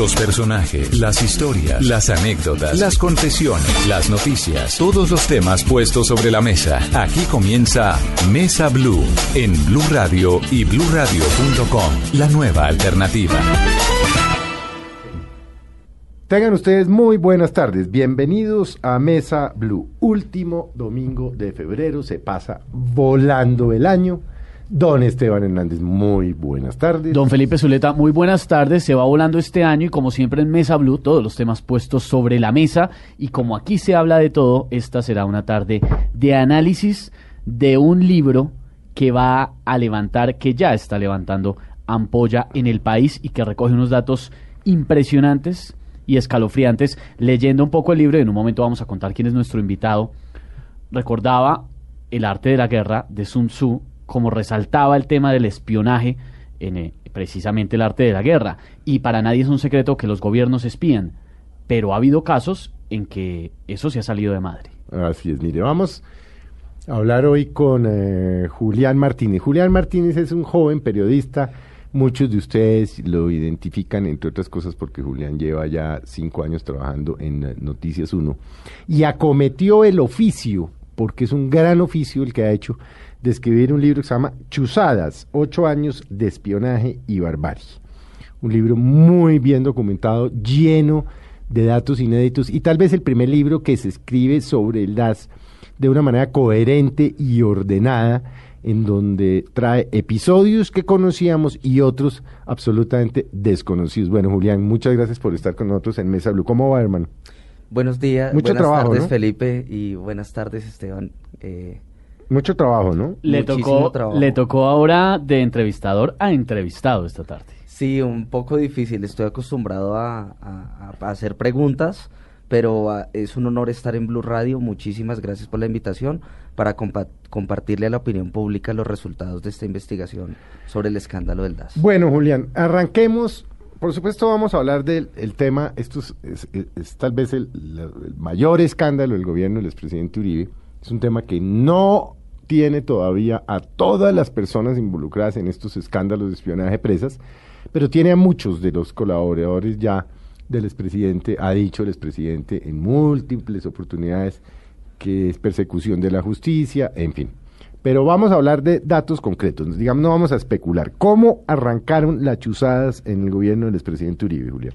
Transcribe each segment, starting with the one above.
Los personajes, las historias, las anécdotas, las confesiones, las noticias, todos los temas puestos sobre la mesa. Aquí comienza Mesa Blue en Blue Radio y bluradio.com, la nueva alternativa. Tengan ustedes muy buenas tardes. Bienvenidos a Mesa Blue. Último domingo de febrero. Se pasa volando el año. Don Esteban Hernández, muy buenas tardes. Don Felipe Zuleta, muy buenas tardes. Se va volando este año y como siempre en Mesa Blue, todos los temas puestos sobre la mesa. Y como aquí se habla de todo, esta será una tarde de análisis de un libro que va a levantar, que ya está levantando ampolla en el país y que recoge unos datos impresionantes y escalofriantes. Leyendo un poco el libro, en un momento vamos a contar quién es nuestro invitado, recordaba el arte de la guerra de Sun Tzu como resaltaba el tema del espionaje en eh, precisamente el arte de la guerra. Y para nadie es un secreto que los gobiernos espían, pero ha habido casos en que eso se ha salido de madre. Así es, mire, vamos a hablar hoy con eh, Julián Martínez. Julián Martínez es un joven periodista. Muchos de ustedes lo identifican, entre otras cosas, porque Julián lleva ya cinco años trabajando en eh, Noticias 1 y acometió el oficio, porque es un gran oficio el que ha hecho, de escribir un libro que se llama Chuzadas, ocho años de espionaje y barbarie. Un libro muy bien documentado, lleno de datos inéditos y tal vez el primer libro que se escribe sobre el DAS de una manera coherente y ordenada, en donde trae episodios que conocíamos y otros absolutamente desconocidos. Bueno, Julián, muchas gracias por estar con nosotros en Mesa Blue. ¿Cómo va, hermano? Buenos días, Mucho buenas trabajo, tardes ¿no? Felipe y buenas tardes Esteban. Eh, Mucho trabajo, ¿no? Le Muchísimo tocó, trabajo. le tocó ahora de entrevistador a entrevistado esta tarde. sí, un poco difícil, estoy acostumbrado a, a- a hacer preguntas, pero ah, es un honor estar en Blue Radio. Muchísimas gracias por la invitación para compa- compartirle a la opinión pública los resultados de esta investigación sobre el escándalo del DAS. Bueno, Julián, arranquemos. Por supuesto, vamos a hablar del el tema. Esto es, es- es- es tal vez el, el mayor escándalo del gobierno del expresidente Uribe. Es un tema que no tiene todavía a todas las personas involucradas en estos escándalos de espionaje presas, pero tiene a muchos de los colaboradores ya del expresidente. Ha dicho el expresidente en múltiples oportunidades que es persecución de la justicia, en fin. Pero vamos a hablar de datos concretos, digamos, no vamos a especular. ¿Cómo arrancaron las chuzadas en el gobierno del expresidente Uribe, Julián?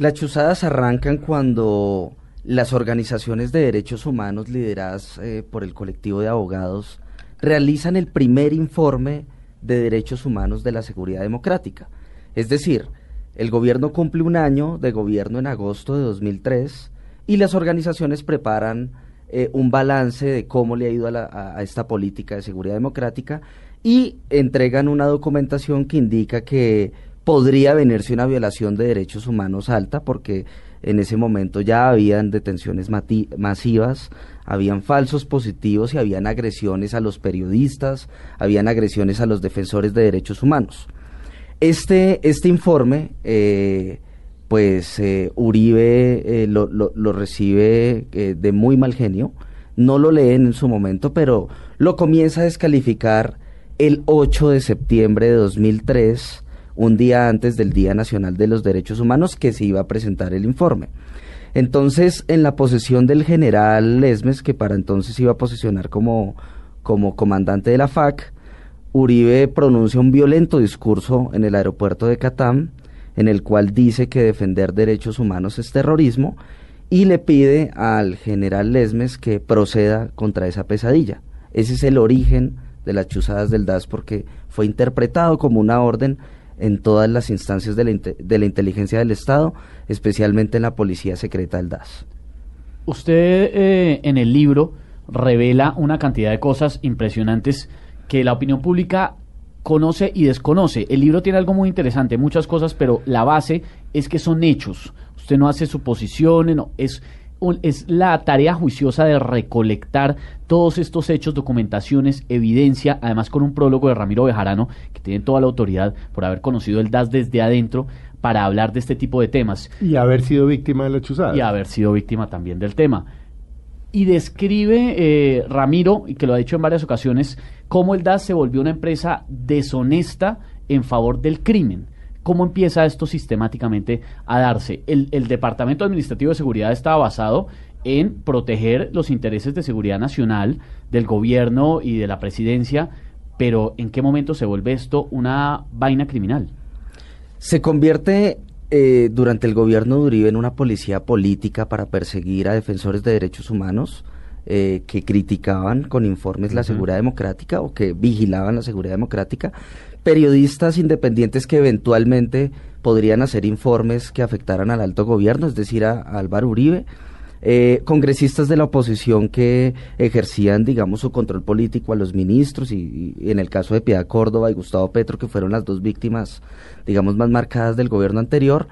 Las chuzadas arrancan cuando las organizaciones de derechos humanos lideradas eh, por el colectivo de abogados realizan el primer informe de derechos humanos de la seguridad democrática. Es decir, el gobierno cumple un año de gobierno en agosto de 2003 y las organizaciones preparan eh, un balance de cómo le ha ido a, la- a- a esta política de seguridad democrática y entregan una documentación que indica que podría venirse una violación de derechos humanos alta porque en ese momento ya habían detenciones masivas, habían falsos positivos y habían agresiones a los periodistas, habían agresiones a los defensores de derechos humanos. Este, este informe, eh, pues eh, Uribe eh, lo, lo- lo recibe de muy mal genio, no lo leen en su momento, pero lo comienza a descalificar el 8 de septiembre de 2003, un día antes del Día Nacional de los Derechos Humanos, que se iba a presentar el informe. Entonces, en la posesión del general Lesmes, que para entonces iba a posicionar como, como comandante de la FAC, Uribe pronuncia un violento discurso en el aeropuerto de Catam, en el cual dice que defender derechos humanos es terrorismo, y le pide al general Lesmes que proceda contra esa pesadilla. Ese es el origen de las chuzadas del DAS porque fue interpretado como una orden en todas las instancias de la, de la inteligencia del Estado, especialmente en la policía secreta del DAS. Usted eh, en el libro revela una cantidad de cosas impresionantes que la opinión pública conoce y desconoce. El libro tiene algo muy interesante, muchas cosas, pero la base es que son hechos. Usted no hace suposiciones, no, es, un- es la tarea juiciosa de recolectar todos estos hechos, documentaciones, evidencia, además con un prólogo de Ramiro Bejarano, que tiene toda la autoridad por haber conocido el DAS desde adentro para hablar de este tipo de temas Y haber sido víctima de las chuzadas. y haber sido víctima también del tema. Y describe eh, Ramiro, y que lo ha dicho en varias ocasiones, cómo el DAS se volvió una empresa deshonesta en favor del crimen. ¿Cómo empieza esto sistemáticamente a darse? El, el Departamento Administrativo de Seguridad estaba basado en proteger los intereses de seguridad nacional del gobierno y de la presidencia, pero ¿en qué momento se vuelve esto una vaina criminal? Se convierte eh, durante el gobierno de Uribe en una policía política para perseguir a defensores de derechos humanos eh, que criticaban con informes la seguridad democrática o que vigilaban la seguridad democrática, periodistas independientes que eventualmente podrían hacer informes que afectaran al alto gobierno, es decir, a Álvaro Uribe, eh, congresistas de la oposición que ejercían, digamos, su control político a los ministros y, en el caso de Piedad Córdoba y Gustavo Petro, que fueron las dos víctimas, digamos, más marcadas del gobierno anterior,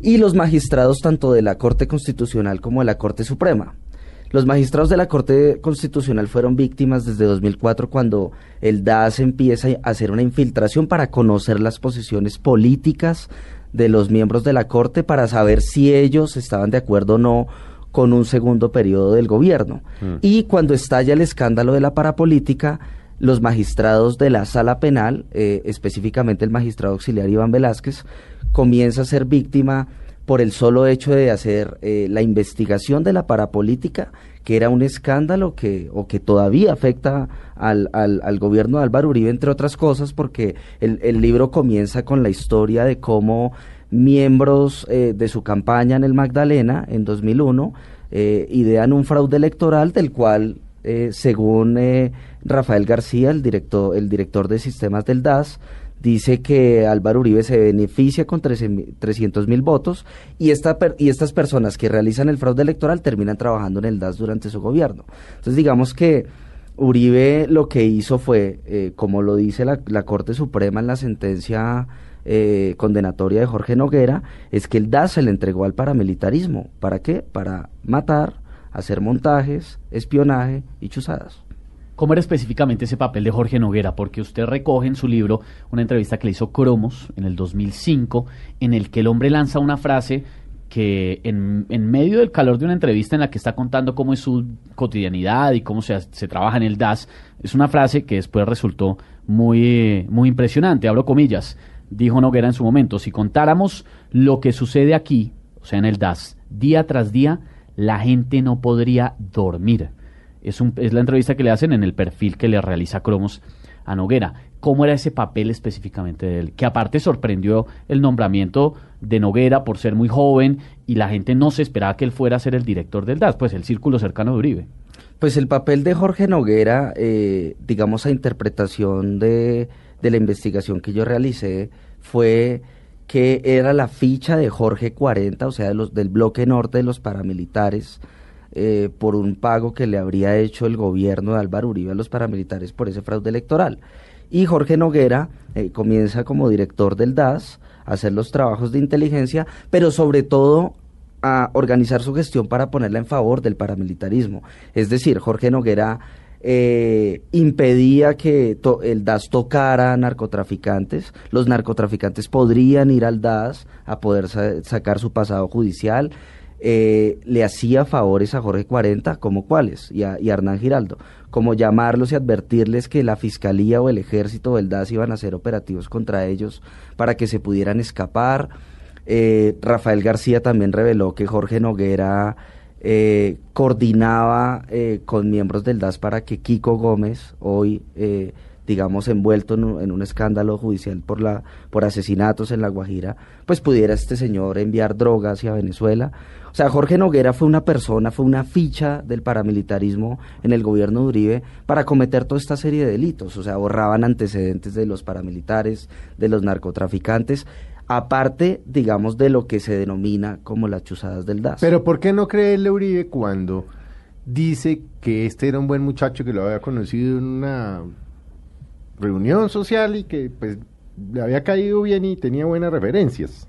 y los magistrados tanto de la Corte Constitucional como de la Corte Suprema. Los magistrados de la Corte Constitucional fueron víctimas desde 2004 cuando el DAS empieza a hacer una infiltración para conocer las posiciones políticas de los miembros de la Corte para saber si ellos estaban de acuerdo o no con un segundo periodo del gobierno. Mm. Y cuando estalla el escándalo de la parapolítica, los magistrados de la sala penal, eh, específicamente el magistrado auxiliar Iván Velázquez, comienza a ser víctima por el solo hecho de hacer eh, la investigación de la parapolítica, que era un escándalo que, o que todavía afecta al, al, gobierno de Álvaro Uribe, entre otras cosas, porque el, el libro comienza con la historia de cómo miembros eh, de su campaña en el Magdalena en 2001 eh, idean un fraude electoral del cual, eh, según Rafael García, el director, el director de sistemas del DAS, dice que Álvaro Uribe se beneficia con 300 mil votos y, esta y estas personas que realizan el fraude electoral terminan trabajando en el DAS durante su gobierno. Entonces digamos que Uribe lo que hizo fue, como lo dice la, la Corte Suprema en la sentencia eh, condenatoria de Jorge Noguera es que el DAS se le entregó al paramilitarismo. ¿Para qué? Para matar, hacer montajes, espionaje y chuzadas. ¿Cómo era específicamente ese papel de Jorge Noguera? Porque usted recoge en su libro una entrevista que le hizo Cromos en el 2005, en el que el hombre lanza una frase que en, medio del calor de una entrevista en la que está contando cómo es su cotidianidad y cómo se, se trabaja en el DAS, es una frase que después resultó muy, muy impresionante, abro comillas dijo Noguera en su momento, si contáramos lo que sucede aquí, o sea, en el DAS, día tras día, la gente no podría dormir. Es, un, es la entrevista que le hacen en el perfil que le realiza Cromos a Noguera. ¿Cómo era ese papel específicamente de él? Que aparte sorprendió el nombramiento de Noguera por ser muy joven y la gente no se esperaba que él fuera a ser el director del DAS, pues el círculo cercano de Uribe. Pues el papel de Jorge Noguera, eh, digamos a interpretación de la investigación que yo realicé fue que era la ficha de Jorge 40, o sea, del bloque norte de los paramilitares, eh, por un pago que le habría hecho el gobierno de Álvaro Uribe a los paramilitares por ese fraude electoral. Y Jorge Noguera eh, comienza como director del DAS a hacer los trabajos de inteligencia, pero sobre todo a organizar su gestión para ponerla en favor del paramilitarismo. Es decir, Jorge Noguera eh, impedía que el DAS tocara a narcotraficantes. Los narcotraficantes podrían ir al DAS a poder sacar su pasado judicial. Eh, le hacía favores a Jorge 40, como cuáles, y a, Hernán Giraldo, como llamarlos y advertirles que la fiscalía o el ejército o el DAS iban a hacer operativos contra ellos para que se pudieran escapar. Eh, Rafael García también reveló que Jorge Noguera eh, coordinaba eh, con miembros del DAS para que Kiko Gómez, hoy eh, digamos envuelto en un, escándalo judicial por la por asesinatos en la Guajira, pues pudiera este señor enviar drogas hacia Venezuela. O sea, Jorge Noguera fue una persona, fue una ficha del paramilitarismo en el gobierno de Uribe para cometer toda esta serie de delitos. O sea, borraban antecedentes de los paramilitares, de los narcotraficantes aparte, digamos, de lo que se denomina como las chuzadas del DAS. Pero ¿por qué no creerle Uribe cuando dice que este era un buen muchacho que lo había conocido en una reunión social y que pues le había caído bien y tenía buenas referencias?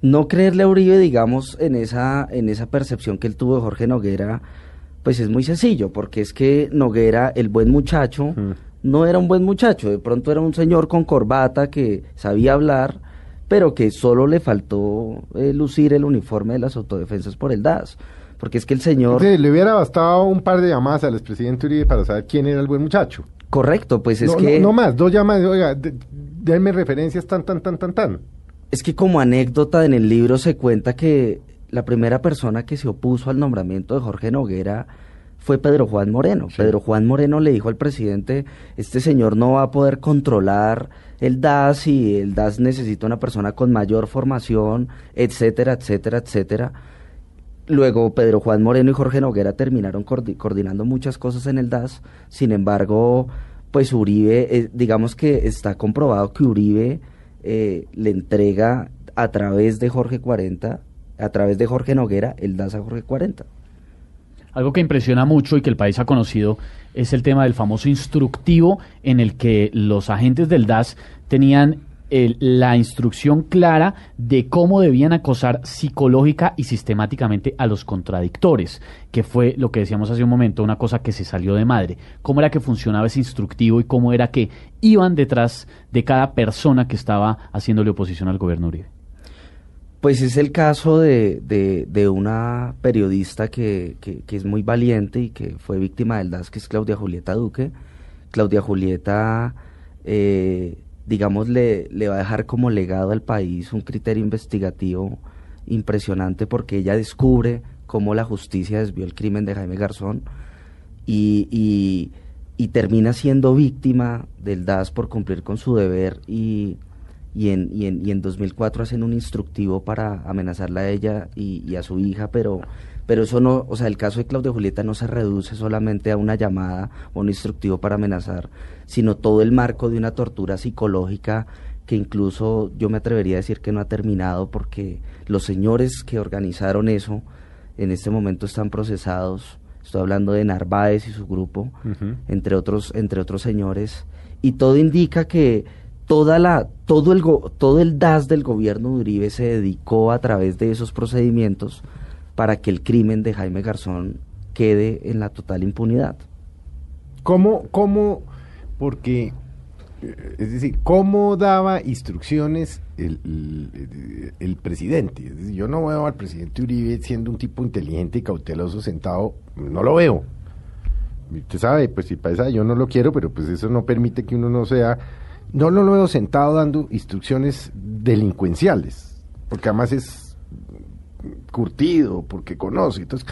No creerle a Uribe, digamos, en esa, en esa percepción que él tuvo de Jorge Noguera, pues es muy sencillo, porque es que Noguera, el buen muchacho, no era un buen muchacho, de pronto era un señor con corbata que sabía hablar, pero que solo le faltó eh, lucir el uniforme de las autodefensas por el DAS. Porque es que el señor... le hubiera bastado un par de llamadas al expresidente Uribe para saber quién era el buen muchacho. Correcto, pues es que... No, más, dos llamadas, oiga, denme referencias tan, tan, tan, tan, tan. Es que como anécdota en el libro se cuenta que la primera persona que se opuso al nombramiento de Jorge Noguera fue Pedro Juan Moreno. Pedro Juan Moreno le dijo al presidente, este señor no va a poder controlar el DAS y el DAS necesita una persona con mayor formación, etcétera, etcétera, etcétera. Luego Pedro Juan Moreno y Jorge Noguera terminaron coordinando muchas cosas en el DAS, sin embargo, pues Uribe, eh, digamos que está comprobado que Uribe eh, le entrega a través de Jorge 40, a través de Jorge Noguera, el DAS a Jorge 40. Algo que impresiona mucho y que el país ha conocido es el tema del famoso instructivo en el que los agentes del DAS tenían la instrucción clara de cómo debían acosar psicológica y sistemáticamente a los contradictores, que fue lo que decíamos hace un momento, una cosa que se salió de madre. ¿Cómo era que funcionaba ese instructivo y cómo era que iban detrás de cada persona que estaba haciéndole oposición al gobierno Uribe? Pues es el caso de, de, una periodista que, que, es muy valiente y que fue víctima del DAS, que es Claudia Julieta Duque. Claudia Julieta, eh, digamos, le, le va a dejar como legado al país un criterio investigativo impresionante porque ella descubre cómo la justicia desvió el crimen de Jaime Garzón y, y, termina siendo víctima del DAS por cumplir con su deber y y en, y en, y en 2004 hacen un instructivo para amenazarla a ella y, a su hija, pero, pero eso no, o sea, el caso de Claudia Julieta no se reduce solamente a una llamada o un instructivo para amenazar, sino todo el marco de una tortura psicológica que incluso yo me atrevería a decir que no ha terminado porque los señores que organizaron eso en este momento están procesados. Estoy hablando de Narváez y su grupo, entre otros, entre otros señores, y todo indica que toda la, todo, el todo el DAS del gobierno de Uribe se dedicó a través de esos procedimientos para que el crimen de Jaime Garzón quede en la total impunidad. ¿Cómo, cómo, porque, eh, es decir, cómo daba instrucciones el, el, presidente? yo no veo al presidente Uribe siendo un tipo inteligente y cauteloso sentado, no lo veo. Usted sabe, pues si pasa, yo no lo quiero, pero pues eso no permite que uno no sea no, lo veo sentado dando instrucciones delincuenciales, porque además es curtido, porque conoce. Entonces,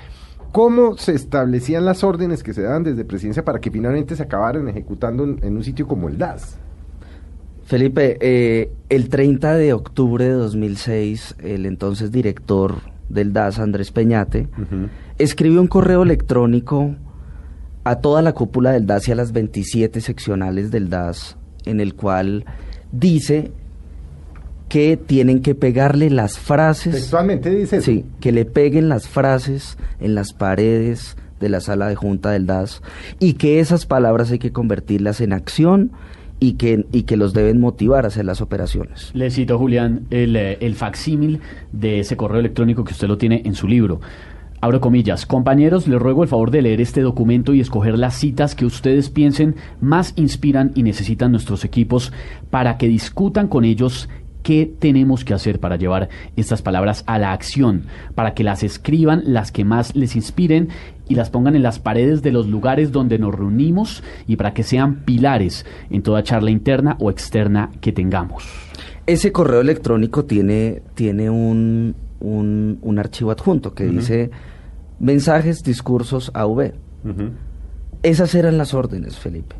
¿cómo se establecían las órdenes que se daban desde presidencia para que finalmente se acabaran ejecutando en, un sitio como el DAS? Felipe, eh, el 30 de octubre de 2006, el entonces director del DAS, Andrés Peñate, escribió un correo electrónico a toda la cúpula del DAS y a las 27 seccionales del DAS en el cual dice que tienen que pegarle las frases. Textualmente dice. Sí, que le peguen las frases en las paredes de la sala de junta del DAS y que esas palabras hay que convertirlas en acción y que, y que los deben motivar a hacer las operaciones. Le cito, Julián, el, eh, el facsímil de ese correo electrónico que usted lo tiene en su libro. Abro comillas, compañeros, les ruego el favor de leer este documento y escoger las citas que ustedes piensen más inspiran y necesitan nuestros equipos para que discutan con ellos qué tenemos que hacer para llevar estas palabras a la acción, para que las escriban las que más les inspiren y las pongan en las paredes de los lugares donde nos reunimos y para que sean pilares en toda charla interna o externa que tengamos. Ese correo electrónico tiene, tiene un, un, archivo adjunto que dice mensajes, discursos, AV. Esas eran las órdenes, Felipe.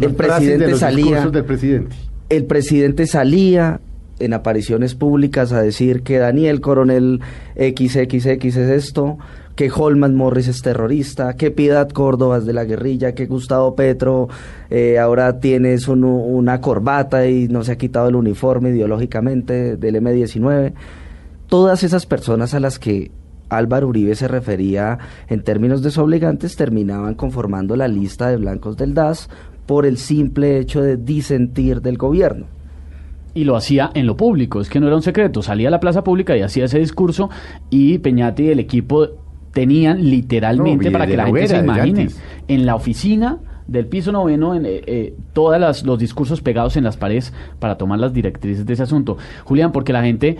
el presidente salía. Del presidente. El presidente salía en apariciones públicas a decir que Daniel Coronel XXX es esto, que Holman Morris es terrorista, que Piedad Córdoba es de la guerrilla, que Gustavo Petro eh, ahora tienes una corbata y no se ha quitado el uniforme ideológicamente del M19 todas esas personas a las que Álvaro Uribe se refería en términos desobligantes terminaban conformando la lista de blancos del DAS por el simple hecho de disentir del gobierno. Y lo hacía en lo público, es que no era un secreto, salía a la plaza pública y hacía ese discurso y Peñate y el equipo tenían literalmente, para que la gente se imagine, en la oficina del piso noveno, en, eh, eh, todos los discursos pegados en las paredes para tomar las directrices de ese asunto. Julián, porque la gente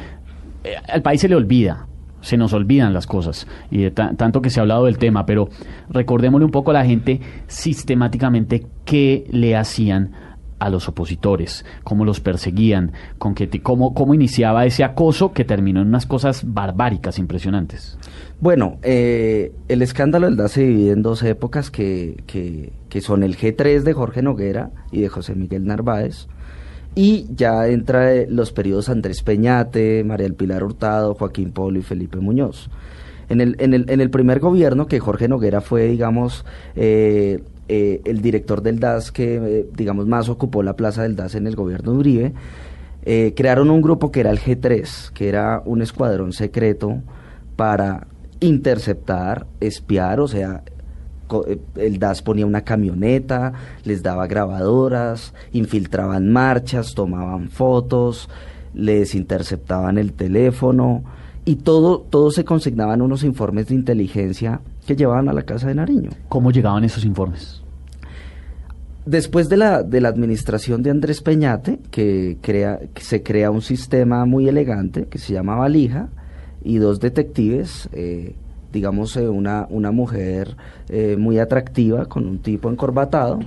eh, al país se le olvida, se nos olvidan las cosas, y tanto que se ha hablado del tema, pero recordémosle un poco a la gente sistemáticamente qué le hacían a los opositores, cómo los perseguían, con que cómo, cómo iniciaba ese acoso que terminó en unas cosas barbáricas, impresionantes. Bueno, eh, el escándalo del DAS se divide en dos épocas que, que, que, son el G3 de Jorge Noguera y de José Miguel Narváez, y ya entra los periodos Andrés Peñate, María del Pilar Hurtado, Joaquín Polo y Felipe Muñoz. En el, en el, en el primer gobierno, que Jorge Noguera fue, digamos, eh, eh, el director del DAS que, eh, digamos, más ocupó la plaza del DAS en el gobierno de Uribe, crearon un grupo que era el G3, que era un escuadrón secreto para interceptar, espiar, o sea, el DAS ponía una camioneta, les daba grabadoras, infiltraban marchas, tomaban fotos, les interceptaban el teléfono y todo, todo se consignaban unos informes de inteligencia que llevaban a la casa de Nariño. ¿Cómo llegaban esos informes? Después de la, de la administración de Andrés Peñate, que, crea, que se crea un sistema muy elegante que se llama Valija, y dos detectives, eh, digamos eh, una, una mujer eh, muy atractiva con un tipo encorbatado,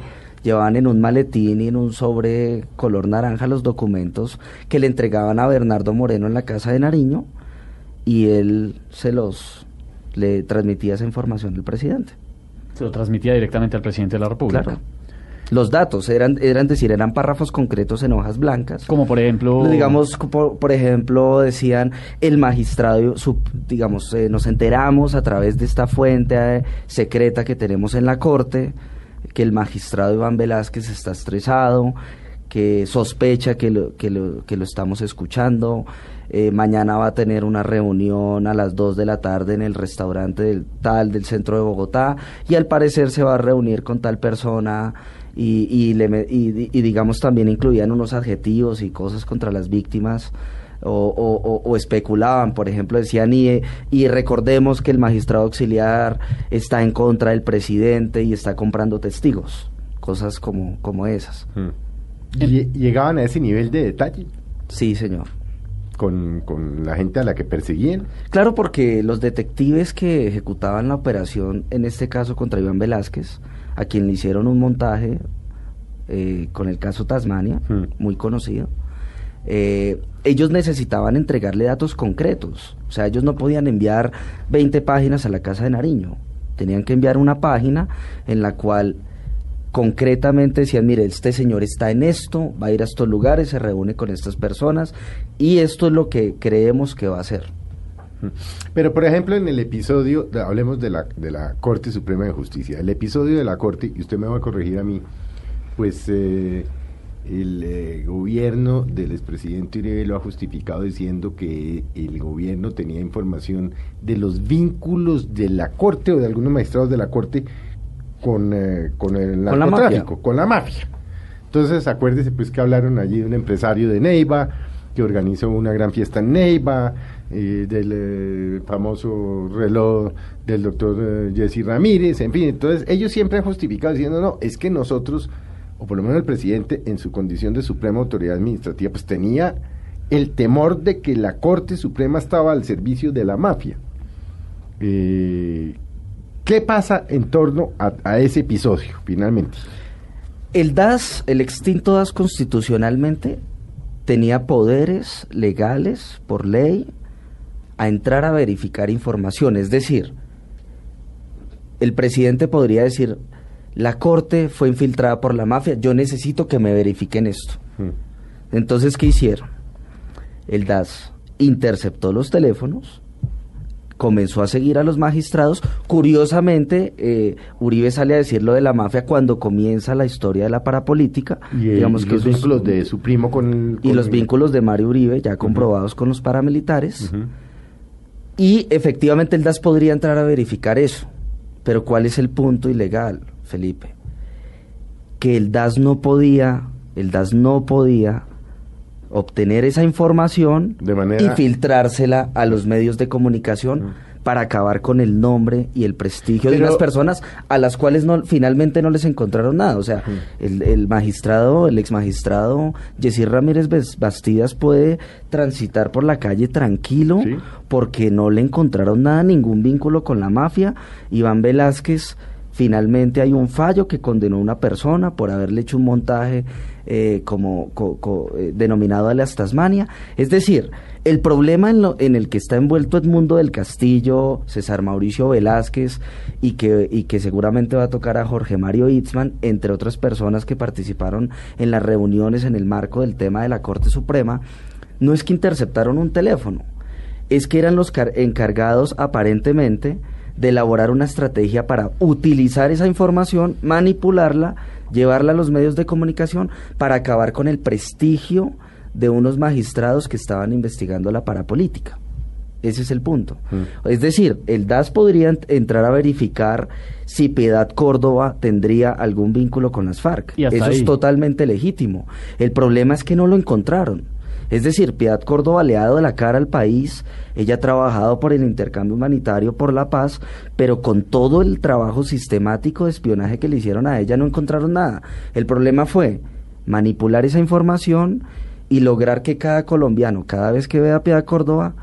llevaban en un maletín y en un sobre color naranja los documentos que le entregaban a Bernardo Moreno en la casa de Nariño y él se los le transmitía esa información al presidente. Se lo transmitía directamente al presidente de la República. Claro. Los datos eran, eran decir, eran párrafos concretos en hojas blancas. Como por ejemplo. Digamos, por, ejemplo, decían el magistrado, digamos, eh, nos enteramos a través de esta fuente eh, secreta que tenemos en la corte que el magistrado Iván Velázquez está estresado, que sospecha que lo, que lo, que lo estamos escuchando, eh, mañana va a tener una reunión a las 2 de la tarde en el restaurante del tal del centro de Bogotá y al parecer se va a reunir con tal persona y, y, le, y, digamos también incluían unos adjetivos y cosas contra las víctimas. O, o, especulaban, por ejemplo, decían, y, y recordemos que el magistrado auxiliar está en contra del presidente y está comprando testigos, cosas como, como esas. Hmm. ¿Y ¿Llegaban a ese nivel de detalle? Sí, señor con, con, la gente a la que perseguían. Claro, porque los detectives que ejecutaban la operación, en este caso contra Iván Velázquez, a quien le hicieron un montaje eh, con el caso Tasmania, hmm. muy conocido, eh, ellos necesitaban entregarle datos concretos. O sea, ellos no podían enviar 20 páginas a la casa de Nariño. Tenían que enviar una página en la cual concretamente decían, mire, este señor está en esto, va a ir a estos lugares, se reúne con estas personas y esto es lo que creemos que va a hacer. Pero, por ejemplo, en el episodio, hablemos de la, de la Corte Suprema de Justicia, el episodio de la Corte, y usted me va a corregir a mí, pues eh, el eh, gobierno del expresidente Uribe lo ha justificado diciendo que el gobierno tenía información de los vínculos de la Corte o de algunos magistrados de la Corte con, eh, con el narcotráfico, con la mafia. Entonces, acuérdese pues que hablaron allí de un empresario de Neiva que organizó una gran fiesta en Neiva, eh, del eh, famoso reloj del doctor Jesse Ramírez, en fin, entonces ellos siempre han justificado diciendo, no, es que nosotros, o por lo menos el presidente en su condición de suprema autoridad administrativa, pues tenía el temor de que la Corte Suprema estaba al servicio de la mafia. Eh, ¿Qué pasa en torno a, ese episodio, finalmente? El DAS, el extinto DAS constitucionalmente, tenía poderes legales por ley a entrar a verificar información. Es decir, el presidente podría decir, la corte fue infiltrada por la mafia, yo necesito que me verifiquen esto. Hmm. Entonces, ¿qué hicieron? El DAS interceptó los teléfonos, comenzó a seguir a los magistrados. Curiosamente, eh, Uribe sale a decir lo de la mafia cuando comienza la historia de la parapolítica. Y, digamos que los vínculos de su primo con, Y los vínculos de Mario Uribe, ya comprobados con los paramilitares. Y efectivamente el DAS podría entrar a verificar eso. Pero ¿cuál es el punto ilegal, Felipe? Que el DAS no podía, el DAS no podía obtener esa información y filtrársela a los medios de comunicación para acabar con el nombre y el prestigio de las personas a las cuales no, finalmente no les encontraron nada. O sea, el, magistrado, el ex magistrado Jessy Ramírez Bastidas puede transitar por la calle tranquilo porque no le encontraron nada, ningún vínculo con la mafia. Iván Velázquez Finalmente hay un fallo que condenó a una persona por haberle hecho un montaje eh, como eh, denominado Tasmania. Es decir, el problema en, lo, en, el que está envuelto Edmundo del Castillo, César Mauricio Velázquez y que, y que seguramente va a tocar a Jorge Mario Itzman, entre otras personas que participaron en las reuniones en el marco del tema de la Corte Suprema, no es que interceptaron un teléfono, es que eran los encargados aparentemente de elaborar una estrategia para utilizar esa información, manipularla, llevarla a los medios de comunicación para acabar con el prestigio de unos magistrados que estaban investigando la parapolítica. Ese es el punto. Mm. Es decir, el DAS podría entrar a verificar si Piedad Córdoba tendría algún vínculo con las FARC. Eso es totalmente legítimo. El problema es que no lo encontraron. Es decir, Piedad Córdoba le ha dado la cara al país, ella ha trabajado por el intercambio humanitario, por la paz, pero con todo el trabajo sistemático de espionaje que le hicieron a ella no encontraron nada. El problema fue manipular esa información y lograr que cada colombiano, cada vez que vea a Piedad Córdoba,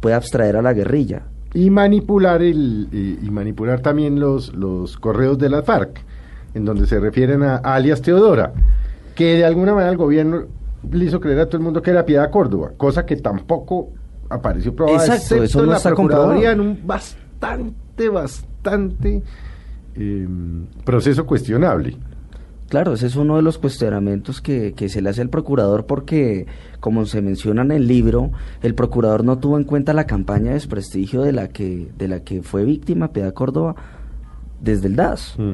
pueda abstraer a la guerrilla. Y manipular, el, y, manipular también los, los correos de la FARC, en donde se refieren a alias Teodora, que de alguna manera el gobierno le hizo creer a todo el mundo que era Piedad Córdoba, cosa que tampoco apareció probada, Exacto, eso no está Procuraduría en un bastante, bastante em, proceso cuestionable. Claro, ese es uno de los cuestionamientos que, que, se le hace al procurador porque, como se menciona en el libro, el procurador no tuvo en cuenta la campaña de desprestigio de la que, de la que fue víctima Piedad Córdoba desde el DAS. Mm.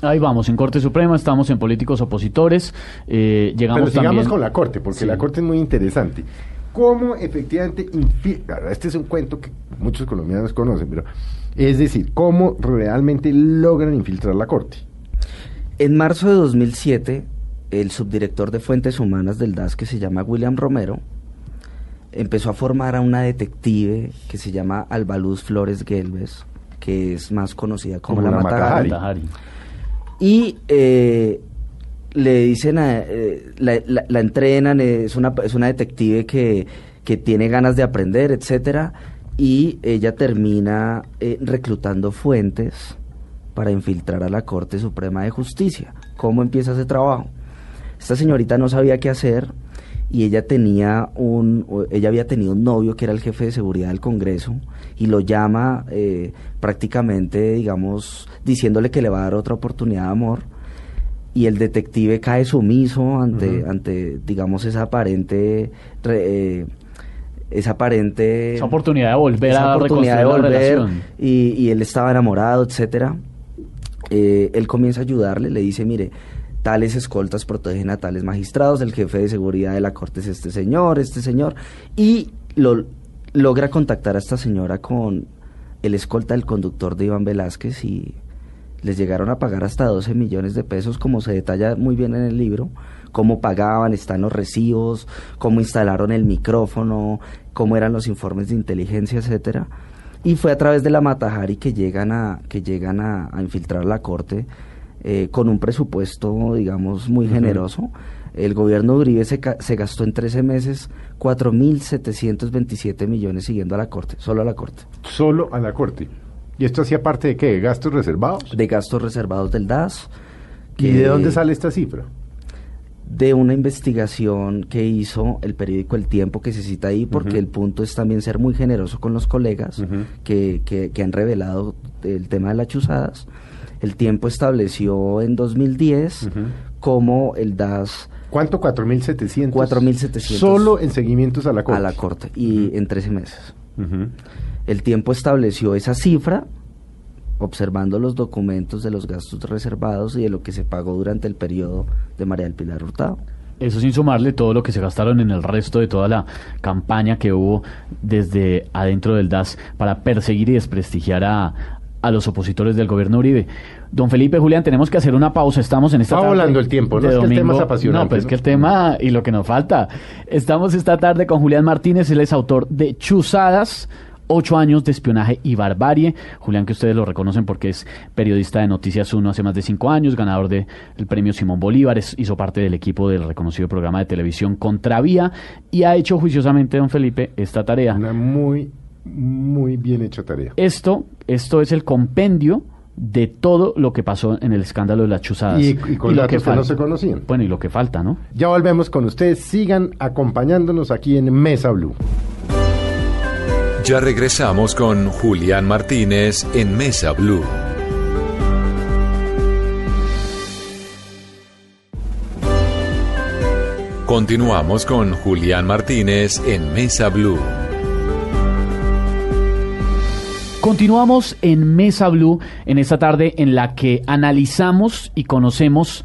Ahí vamos, en Corte Suprema, estamos en políticos opositores. Eh, llegamos Pero sigamos con la Corte, porque la Corte es muy interesante. ¿Cómo efectivamente Este es un cuento que muchos colombianos conocen, pero es decir, ¿cómo realmente logran infiltrar la Corte? En marzo de 2007, el subdirector de Fuentes Humanas del DAS, que se llama William Romero, empezó a formar a una detective que se llama Albaluz Flores Gelbes, que es más conocida como, la, la y eh, le dicen, a, eh, la, entrenan, es una, es una detective que, que tiene ganas de aprender, etcétera, y ella termina eh, reclutando fuentes para infiltrar a la Corte Suprema de Justicia. ¿Cómo empieza ese trabajo? Esta señorita no sabía qué hacer y ella tenía un ella había tenido un novio que era el jefe de seguridad del Congreso y lo llama eh, prácticamente digamos diciéndole que le va a dar otra oportunidad de amor. Y el detective cae sumiso ante ante digamos esa aparente eh, esa aparente esa oportunidad de volver a oportunidad de volver y, y, él estaba enamorado etcétera. Eh, él comienza a ayudarle le dice mire tales escoltas protegen a tales magistrados, el jefe de seguridad de la corte es este señor, este señor, y lo, logra contactar a esta señora con el escolta del conductor de Iván Velázquez y les llegaron a pagar hasta 12 millones de pesos, como se detalla muy bien en el libro, cómo pagaban, están los recibos, cómo instalaron el micrófono, cómo eran los informes de inteligencia, etcétera. Y fue a través de la Matajari que llegan a, que llegan a infiltrar la corte eh, con un presupuesto, digamos, muy generoso. El gobierno de Uribe se, se gastó en 13 meses 4.727 millones siguiendo a la Corte, solo a la Corte. Solo a la Corte. ¿Y esto hacía parte de qué? ¿De gastos reservados? De gastos reservados del DAS. ¿Y de dónde sale esta cifra? de una investigación que hizo el periódico El Tiempo, que se cita ahí, porque el punto es también ser muy generoso con los colegas que, que, que, han revelado el tema de las chuzadas. El tiempo estableció en 2010 como el DAS... ¿Cuánto? 4.700. 4.700. Solo en seguimientos a la Corte. A la Corte, y en 13 meses. El tiempo estableció esa cifra observando los documentos de los gastos reservados y de lo que se pagó durante el periodo de María del Pilar Hurtado. Eso sin sumarle todo lo que se gastaron en el resto de toda la campaña que hubo desde adentro del DAS para perseguir y desprestigiar a, a los opositores del gobierno Uribe. Don Felipe Julián, tenemos que hacer una pausa. Estamos en esta Está volando el tiempo, ¿no? Es que el tema es apasionante. No, pues es que el tema y lo que nos falta. Estamos esta tarde con Julián Martínez, él es autor de Chuzadas, ocho años de espionaje y barbarie. Julián, que ustedes lo reconocen porque es periodista de Noticias 1 hace más de cinco años, ganador del premio Simón Bolívar, hizo parte del equipo del reconocido programa de televisión Contravía y ha hecho juiciosamente, don Felipe, esta tarea. Una muy muy bien hecha tarea. Esto, esto es el compendio de todo lo que pasó en el escándalo de las chuzadas. Y, y con lo datos que, falta. no se conocían. Bueno, y lo que falta, ¿no? Ya volvemos con ustedes. Sigan acompañándonos aquí en Mesa Blue. Ya regresamos con Julián Martínez en Mesa Blue. Continuamos con Julián Martínez en Mesa Blue. Continuamos en Mesa Blue en esta tarde en la que analizamos y conocemos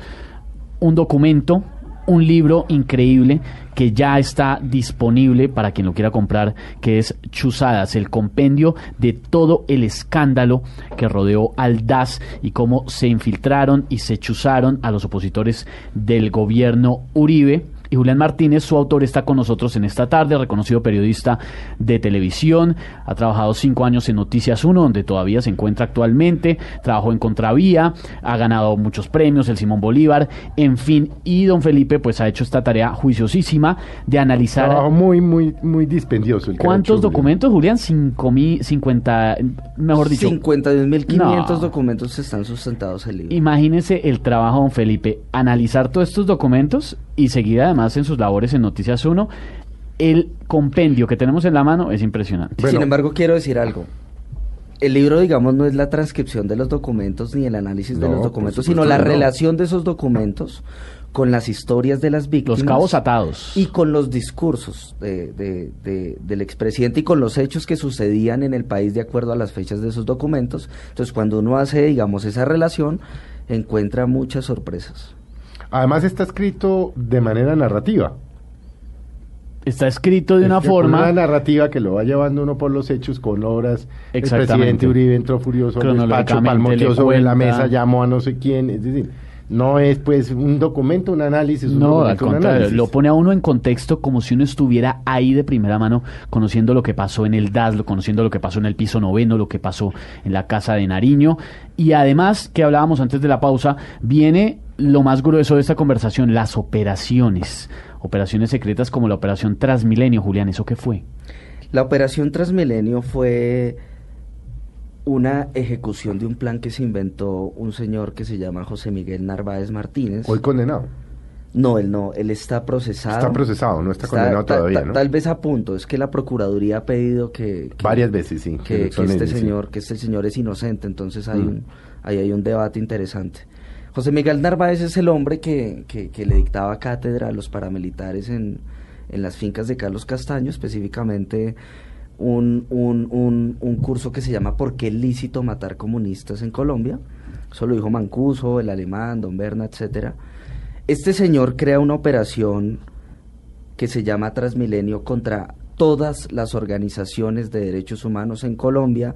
un documento, un libro increíble que ya está disponible para quien lo quiera comprar, que es Chuzadas, el compendio de todo el escándalo que rodeó al DAS y cómo se infiltraron y se chuzaron a los opositores del gobierno Uribe y Julián Martínez, su autor, está con nosotros en esta tarde, reconocido periodista de televisión, ha trabajado cinco años en Noticias 1, donde todavía se encuentra actualmente, trabajó en Contravía, ha ganado muchos premios, el Simón Bolívar, en fin, y don Felipe pues ha hecho esta tarea juiciosísima de analizar... Trabajo muy, muy, muy dispendioso. El ¿Cuántos hecho documentos, Julián? Cinco mil, 50, mejor dicho. 52.500 No. documentos están sustentados en el libro. Imagínese el trabajo, don Felipe, analizar todos estos documentos y seguir además en sus labores en Noticias 1. El compendio que tenemos en la mano es impresionante. Bueno. Sin embargo, quiero decir algo. El libro, digamos, no es la transcripción de los documentos ni el análisis de los documentos, supuesto sino la no. relación de esos documentos con las historias de las víctimas. Los cabos atados. Y con los discursos de- de- de- del expresidente y con los hechos que sucedían en el país de acuerdo a las fechas de esos documentos. Entonces, cuando uno hace, digamos, esa relación, encuentra muchas sorpresas. Además está escrito de manera narrativa. Está escrito de una Es que forma... Una narrativa que lo va llevando uno por los hechos con obras. El presidente Uribe entró furioso al despacho, palmoteó sobre la mesa, llamó a no sé quién. Es decir, no es pues un documento, un análisis. Un No, al contrario, análisis. lo pone a uno en contexto como si uno estuviera ahí de primera mano, conociendo lo que pasó en el DAS, conociendo lo que pasó en el piso noveno, lo que pasó en la casa de Nariño. Y además, que hablábamos antes de la pausa, viene lo más grueso de esta conversación, las operaciones. Operaciones secretas como la operación Transmilenio, Julián, ¿eso qué fue? La operación Transmilenio fue una ejecución de un plan que se inventó un señor que se llama José Miguel Narváez Martínez. Hoy condenado. No, él no, él está procesado. Está procesado, no está condenado ta- todavía, ta- ¿no? Tal vez a punto, es que la Procuraduría ha pedido que... que- Varias veces, sí. Que, este señor, que este señor es inocente, entonces hay Mm. un, ahí hay un debate interesante. José Miguel Narváez es el hombre que, que, le dictaba cátedra a los paramilitares en, en las fincas de Carlos Castaño, específicamente un, un, un, curso que se llama ¿Por qué lícito matar comunistas en Colombia? Eso lo dijo Mancuso, el alemán, Don Berna, etcétera. Este señor crea una operación que se llama Transmilenio contra todas las organizaciones de derechos humanos en Colombia,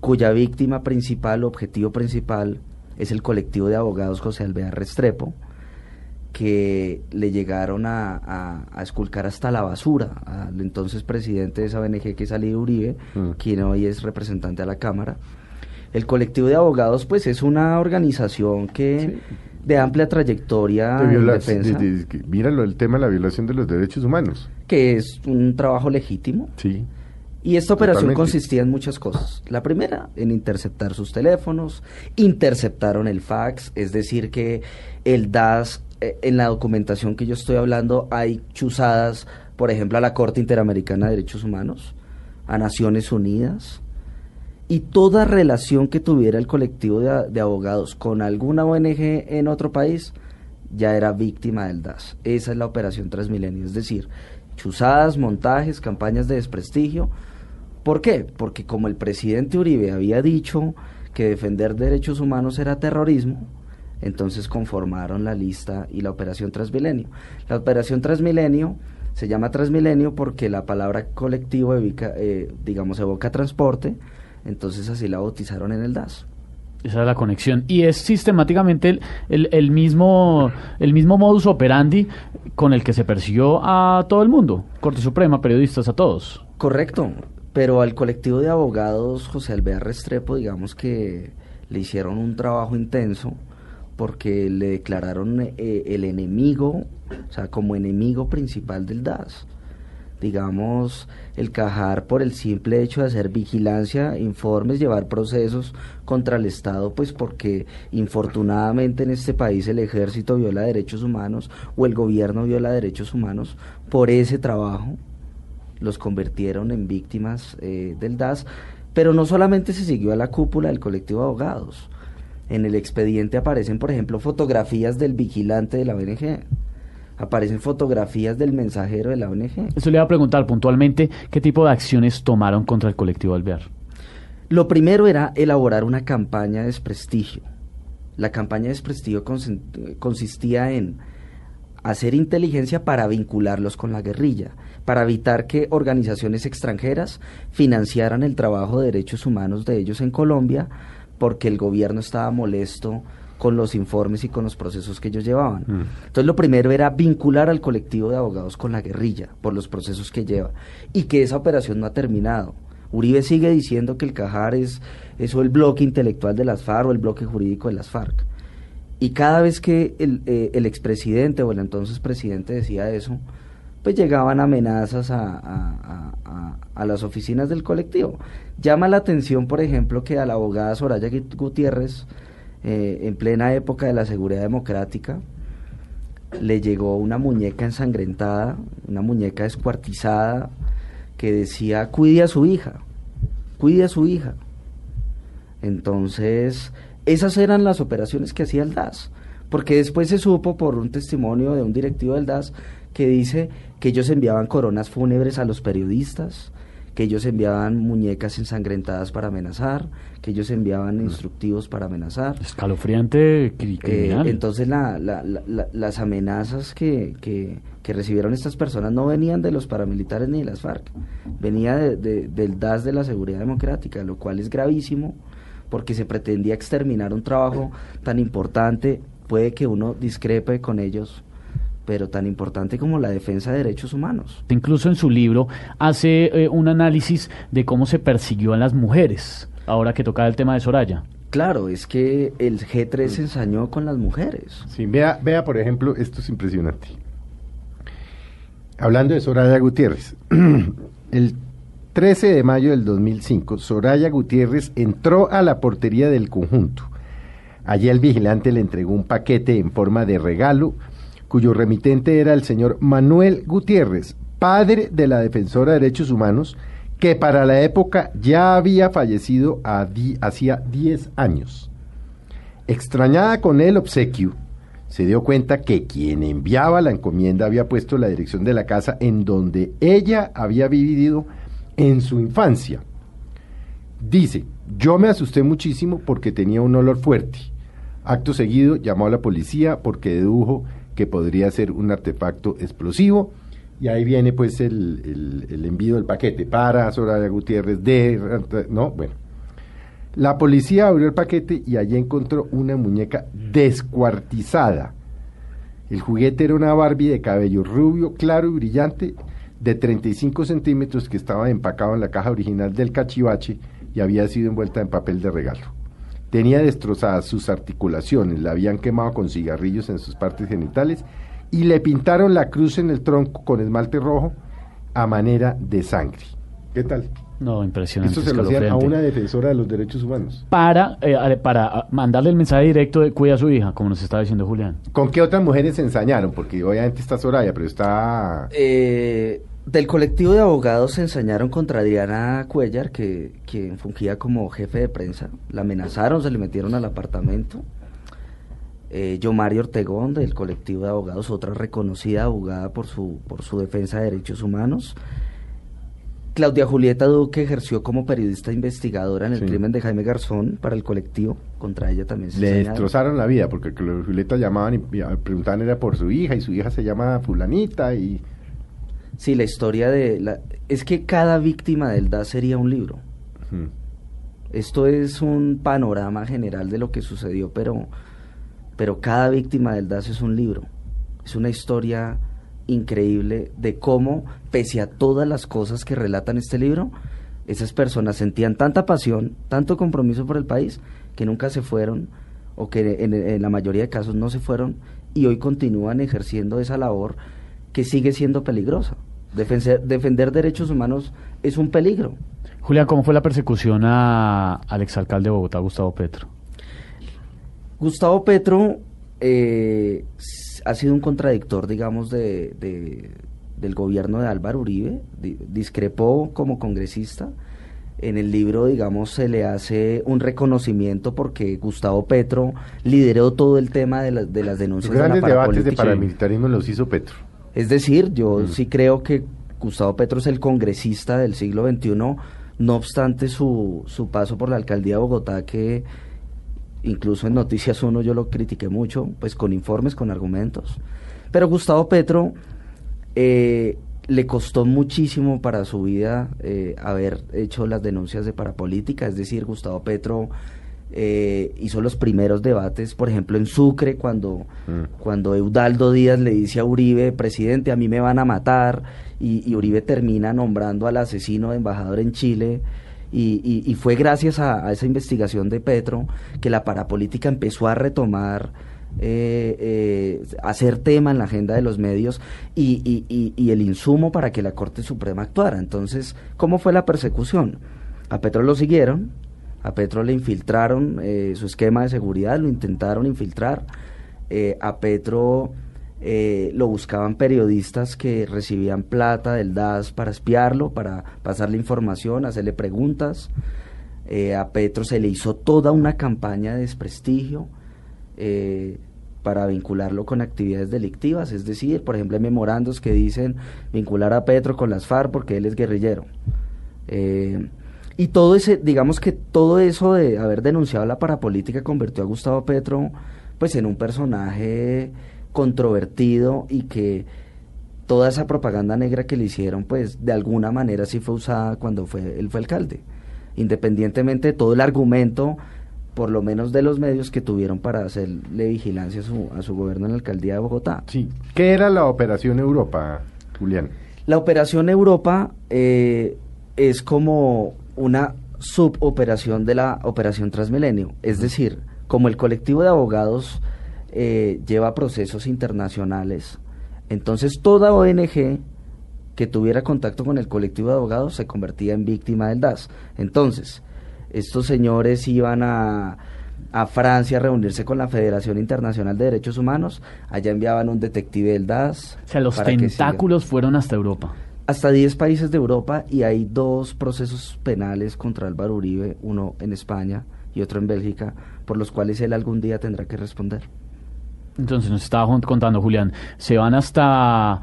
cuya víctima principal, objetivo principal, es el colectivo de abogados José Alvear Restrepo, que le llegaron a, a- a esculcar hasta la basura al entonces presidente de esa ONG que es Ali Uribe, Mm. quien hoy es representante a la Cámara. El colectivo de abogados, pues, es una organización que de amplia trayectoria De en defensa, de- míralo, el tema de la violación de los derechos humanos. que es un trabajo legítimo. Sí. Y esta operación Totalmente. consistía en muchas cosas. La primera, en interceptar sus teléfonos, interceptaron el fax, es decir, que el DAS, eh, en la documentación que yo estoy hablando, hay chuzadas, por ejemplo, a la Corte Interamericana de Derechos Humanos, a Naciones Unidas, y toda relación que tuviera el colectivo de, de abogados con alguna ONG en otro país, ya era víctima del DAS. Esa es la operación Transmilenio, es decir, chuzadas, montajes, campañas de desprestigio. ¿Por qué? Porque como el presidente Uribe había dicho que defender derechos humanos era terrorismo, entonces conformaron la lista y la operación Transmilenio. La operación Transmilenio se llama Transmilenio porque la palabra colectivo evica- eh, digamos, evoca transporte, entonces así la bautizaron en el DAS. Esa es la conexión. Y es sistemáticamente el, el- el mismo, el mismo modus operandi con el que se persiguió a todo el mundo. Corte Suprema, periodistas, a todos. Correcto, pero al colectivo de abogados José Alvear Restrepo, digamos que le hicieron un trabajo intenso porque le declararon eh, el enemigo, o sea, como enemigo principal del DAS. digamos, el cajar por el simple hecho de hacer vigilancia, informes, llevar procesos contra el Estado, pues porque infortunadamente en este país el ejército viola derechos humanos o el gobierno viola derechos humanos por ese trabajo, los convirtieron en víctimas eh, del DAS, pero no solamente se siguió a la cúpula del colectivo de abogados, en el expediente aparecen, por ejemplo, fotografías del vigilante de la ONG aparecen fotografías del mensajero de la ONG. Eso le iba a preguntar puntualmente qué tipo de acciones tomaron contra el colectivo Alvear. Lo primero era elaborar una campaña de desprestigio. La campaña de desprestigio consistía en hacer inteligencia para vincularlos con la guerrilla, para evitar que organizaciones extranjeras financiaran el trabajo de derechos humanos de ellos en Colombia, porque el gobierno estaba molesto con los informes y con los procesos que ellos llevaban. Mm. Entonces lo primero era vincular al colectivo de abogados con la guerrilla por los procesos que lleva y que esa operación no ha terminado. Uribe sigue diciendo que el Cajar es eso el bloque intelectual de las FARC o el bloque jurídico de las FARC. Y cada vez que el, eh, el expresidente o el entonces presidente decía eso, pues llegaban amenazas a, a, las oficinas del colectivo. Llama la atención, por ejemplo, que a la abogada Soraya Gutiérrez, eh, en plena época de la seguridad democrática, le llegó una muñeca ensangrentada, una muñeca descuartizada, que decía, cuide a su hija, cuide a su hija. Entonces, esas eran las operaciones que hacía el DAS, porque después se supo por un testimonio de un directivo del DAS que dice que ellos enviaban coronas fúnebres a los periodistas, que ellos enviaban muñecas ensangrentadas para amenazar, que ellos enviaban instructivos para amenazar. Escalofriante criminal. Eh, entonces las amenazas que, que, recibieron estas personas no venían de los paramilitares ni de las FARC, venía del DAS de la Seguridad Democrática, lo cual es gravísimo porque se pretendía exterminar un trabajo tan importante, puede que uno discrepe con ellos pero tan importante como la defensa de derechos humanos. Incluso en su libro hace eh, un análisis de cómo se persiguió a las mujeres, ahora que tocaba el tema de Soraya. Claro, es que el G3 se ensañó con las mujeres. Sí, vea, vea, por ejemplo, esto es impresionante. Hablando de Soraya Gutiérrez, el 13 de mayo del 2005, Soraya Gutiérrez entró a la portería del conjunto. Allí el vigilante le entregó un paquete en forma de regalo cuyo remitente era el señor Manuel Gutiérrez, padre de la defensora de derechos humanos, que para la época ya había fallecido hacía 10 años. Extrañada con el obsequio, se dio cuenta que quien enviaba la encomienda había puesto la dirección de la casa en donde ella había vivido en su infancia. Dice, yo me asusté muchísimo porque tenía un olor fuerte. Acto seguido llamó a la policía porque dedujo que podría ser un artefacto explosivo. Y ahí viene pues el, envío del paquete para Soraya Gutiérrez de... No, bueno. La policía abrió el paquete y allí encontró una muñeca descuartizada. El juguete era una Barbie de cabello rubio, claro y brillante, de 35 centímetros que estaba empacado en la caja original del cachivache y había sido envuelta en papel de regalo. Tenía destrozadas sus articulaciones, la habían quemado con cigarrillos en sus partes genitales y le pintaron la cruz en el tronco con esmalte rojo a manera de sangre. ¿Qué tal? No, impresionante. Esto se lo hacían a una defensora de los derechos humanos. Para, eh, para mandarle el mensaje directo de cuida a su hija, como nos estaba diciendo Julián. ¿Con qué otras mujeres se ensañaron? Porque obviamente está Soraya, pero está... Eh, del colectivo de abogados se ensañaron contra Adriana Cuellar, que, quien fungía como jefe de prensa. La amenazaron, se le metieron al apartamento. Eh, yo Mario Ortegón, del colectivo de abogados, otra reconocida abogada por su, por su defensa de derechos humanos. Claudia Julieta Duque ejerció como periodista investigadora en el crimen de Jaime Garzón para el colectivo. Contra ella también se Le destrozaron la vida porque Claudia Julieta llamaban y preguntaban era por su hija y su hija se llama fulanita y Sí, la historia de... La, es que cada víctima del DAS sería un libro. Esto es un panorama general de lo que sucedió, pero, pero cada víctima del DAS es un libro. Es una historia increíble de cómo, pese a todas las cosas que relatan este libro, esas personas sentían tanta pasión, tanto compromiso por el país, que nunca se fueron, o que en la mayoría de casos no se fueron, y hoy continúan ejerciendo esa labor que sigue siendo peligrosa. Defender, defender derechos humanos es un peligro. Julián, ¿cómo fue la persecución a, al exalcalde de Bogotá, Gustavo Petro? Gustavo Petro eh, ha sido un contradictor, digamos, de, del gobierno de Álvaro Uribe. discrepó como congresista. En el libro, digamos, se le hace un reconocimiento porque Gustavo Petro lideró todo el tema de, de las denuncias. Los grandes debates de paramilitarismo los hizo Petro. Es decir, yo mm. sí creo que Gustavo Petro es el congresista del siglo XXI, no obstante su, su paso por la alcaldía de Bogotá, que incluso en Noticias 1 yo lo critiqué mucho, pues con informes, con argumentos. Pero Gustavo Petro eh, le costó muchísimo para su vida eh, haber hecho las denuncias de parapolítica, es decir, Gustavo Petro eh, hizo los primeros debates, por ejemplo, en Sucre, cuando, mm. cuando Eudaldo Díaz le dice a Uribe, presidente, a mí me van a matar, y, Uribe termina nombrando al asesino de embajador en Chile. Y, fue gracias a, esa investigación de Petro que la parapolítica empezó a retomar, eh, eh, hacer tema en la agenda de los medios y, y el insumo para que la Corte Suprema actuara. Entonces, ¿cómo fue la persecución? A Petro lo siguieron, a Petro le infiltraron eh, su esquema de seguridad, lo intentaron infiltrar. Eh, a Petro eh, lo buscaban periodistas que recibían plata del DAS para espiarlo, para pasarle información, hacerle preguntas. a Petro se le hizo toda una campaña de desprestigio para vincularlo con actividades delictivas, es decir, por ejemplo, hay memorandos que dicen vincular a Petro con las FARC porque él es guerrillero. Y todo ese, digamos que todo eso de haber denunciado la parapolítica convirtió a Gustavo Petro pues en un personaje controvertido y que toda esa propaganda negra que le hicieron pues de alguna manera sí fue usada cuando fue él fue alcalde. Independientemente de todo el argumento por lo menos de los medios que tuvieron para hacerle vigilancia a su, a su gobierno en la alcaldía de Bogotá. Sí. ¿Qué era la Operación Europa, Julián? La Operación Europa eh, es como una suboperación de la operación Transmilenio. Es decir, como el colectivo de abogados eh, lleva procesos internacionales, entonces toda ONG que tuviera contacto con el colectivo de abogados se convertía en víctima del DAS. Entonces, estos señores iban a, a Francia a reunirse con la Federación Internacional de Derechos Humanos, allá enviaban un detective del DAS. O sea, los tentáculos fueron hasta Europa hasta 10 países de Europa y hay dos procesos penales contra Álvaro Uribe, uno en España y otro en Bélgica, por los cuales él algún día tendrá que responder. Entonces nos estaba contando Julián, se van hasta,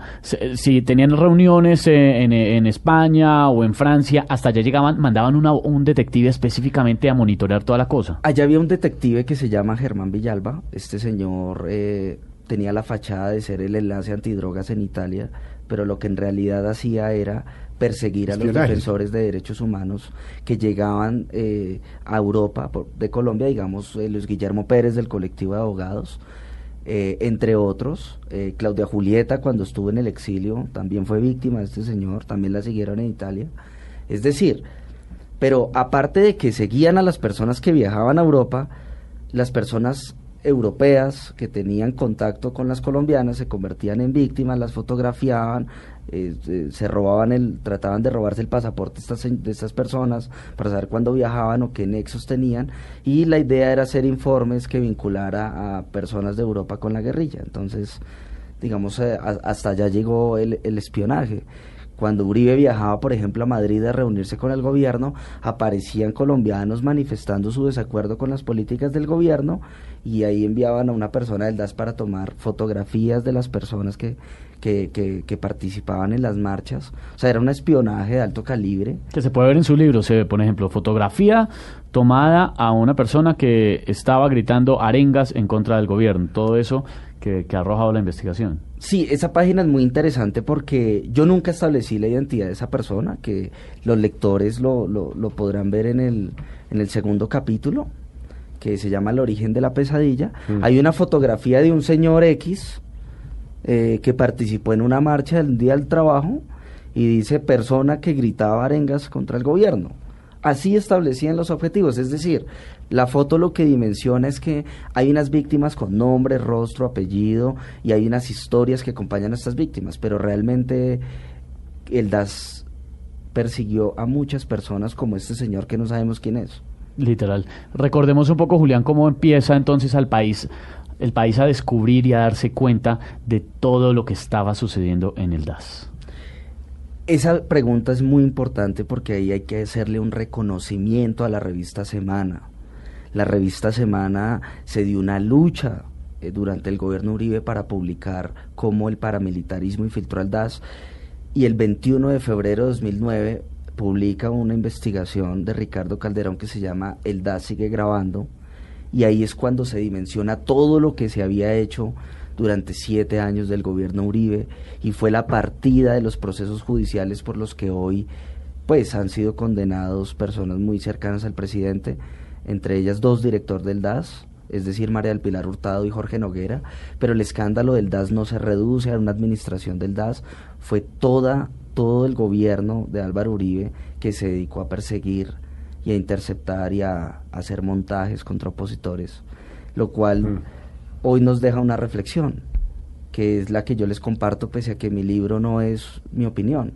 si tenían reuniones eh, en, España o en Francia, hasta allá llegaban, mandaban un detective específicamente a monitorear toda la cosa. Allá había un detective que se llama Germán Villalba, este señor eh, tenía la fachada de ser el enlace antidrogas en Italia, pero lo que en realidad hacía era perseguir a los defensores de derechos humanos que llegaban eh, a Europa de Colombia, digamos eh, Luis Guillermo Pérez del colectivo de abogados, eh, entre otros, Claudia Julieta cuando estuvo en el exilio también fue víctima de este señor, también la siguieron en Italia. Es decir, pero aparte de que seguían a las personas que viajaban a Europa, las personas europeas que tenían contacto con las colombianas se convertían en víctimas, las fotografiaban, eh, se robaban el, trataban de robarse el pasaporte de estas, de estas personas para saber cuándo viajaban o qué nexos tenían y la idea era hacer informes que vinculara a personas de Europa con la guerrilla. Entonces, digamos, eh, hasta allá llegó el espionaje. Cuando Uribe viajaba, por ejemplo, a Madrid a reunirse con el gobierno, aparecían colombianos manifestando su desacuerdo con las políticas del gobierno y ahí enviaban a una persona del DAS para tomar fotografías de las personas que, que, que, participaban en las marchas. O sea, era un espionaje de alto calibre. Que se puede ver en su libro, se ve, por ejemplo, fotografía tomada a una persona que estaba gritando arengas en contra del gobierno. Todo eso que, ha arrojado la investigación. Sí, esa página es muy interesante porque yo nunca establecí la identidad de esa persona, que los lectores lo, lo, lo podrán ver en el, en el segundo capítulo, que se llama El origen de la pesadilla. Mm. Hay una fotografía de un señor X eh, que participó en una marcha del Día del Trabajo y dice persona que gritaba arengas contra el gobierno. Así establecían los objetivos, es decir, la foto lo que dimensiona es que hay unas víctimas con nombre, rostro, apellido y hay unas historias que acompañan a estas víctimas, pero realmente el DAS persiguió a muchas personas como este señor que no sabemos quién es. Literal. Recordemos un poco, Julián, cómo empieza entonces al país, el país a descubrir y a darse cuenta de todo lo que estaba sucediendo en el DAS. Esa pregunta es muy importante porque ahí hay que hacerle un reconocimiento a la revista Semana. La revista Semana se dio una lucha eh, durante el gobierno Uribe para publicar cómo el paramilitarismo infiltró al DAS y el 21 de febrero de 2009 publica una investigación de Ricardo Calderón que se llama El DAS sigue grabando y ahí es cuando se dimensiona todo lo que se había hecho durante siete años del gobierno Uribe y fue la partida de los procesos judiciales por los que hoy pues han sido condenados personas muy cercanas al presidente, entre ellas dos directores del DAS, es decir, María del Pilar Hurtado y Jorge Noguera, pero el escándalo del DAS no se reduce a una administración del DAS, fue toda, todo el gobierno de Álvaro Uribe que se dedicó a perseguir y a interceptar y a, hacer montajes contra opositores, lo cual mm. hoy nos deja una reflexión, que es la que yo les comparto, pese a que mi libro no es mi opinión,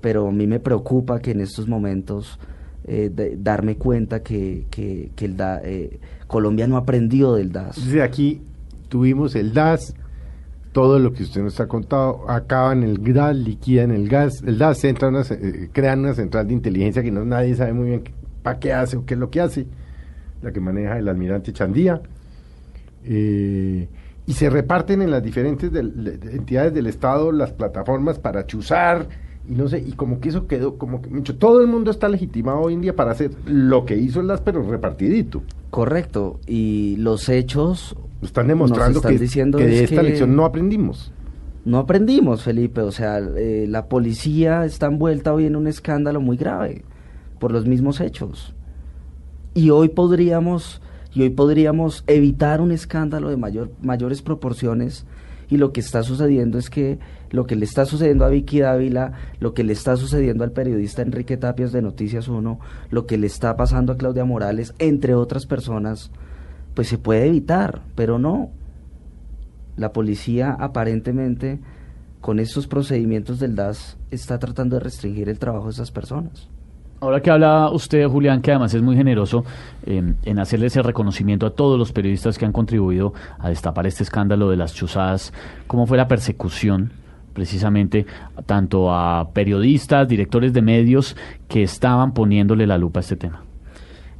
pero a mí me preocupa que en estos momentos eh, darme cuenta que, que, el DAS, eh, Colombia no aprendió del DAS. Desde aquí tuvimos el DAS, todo lo que usted nos ha contado, acaban el DAS, liquidan el gas, el DAS entra una, eh, crean una central de inteligencia que no nadie sabe muy bien para qué hace o qué es lo que hace, la que maneja el almirante Chandía. y se reparten en las diferentes entidades del Estado las plataformas para chuzar y no sé, y como que eso quedó, como que mucho, todo el mundo está legitimado hoy en día para hacer lo que hizo el LAS, pero repartidito. Correcto, y los hechos están demostrando que, diciendo que de esta lección no aprendimos. No aprendimos, Felipe, o sea, eh, la policía está envuelta hoy en un escándalo muy grave por los mismos hechos. Y hoy podríamos, y hoy podríamos evitar un escándalo de mayor, mayores proporciones y lo que está sucediendo es que lo que le está sucediendo a Vicky Dávila, lo que le está sucediendo al periodista Enrique Tapias de Noticias 1, lo que le está pasando a Claudia Morales, entre otras personas, pues se puede evitar, pero no. La policía aparentemente con estos procedimientos del DAS está tratando de restringir el trabajo de esas personas. Ahora que habla usted, Julián, que además es muy generoso en hacerle ese reconocimiento a todos los periodistas que han contribuido a destapar este escándalo de las chuzadas, ¿cómo fue la persecución precisamente tanto a periodistas, directores de medios que estaban poniéndole la lupa a este tema?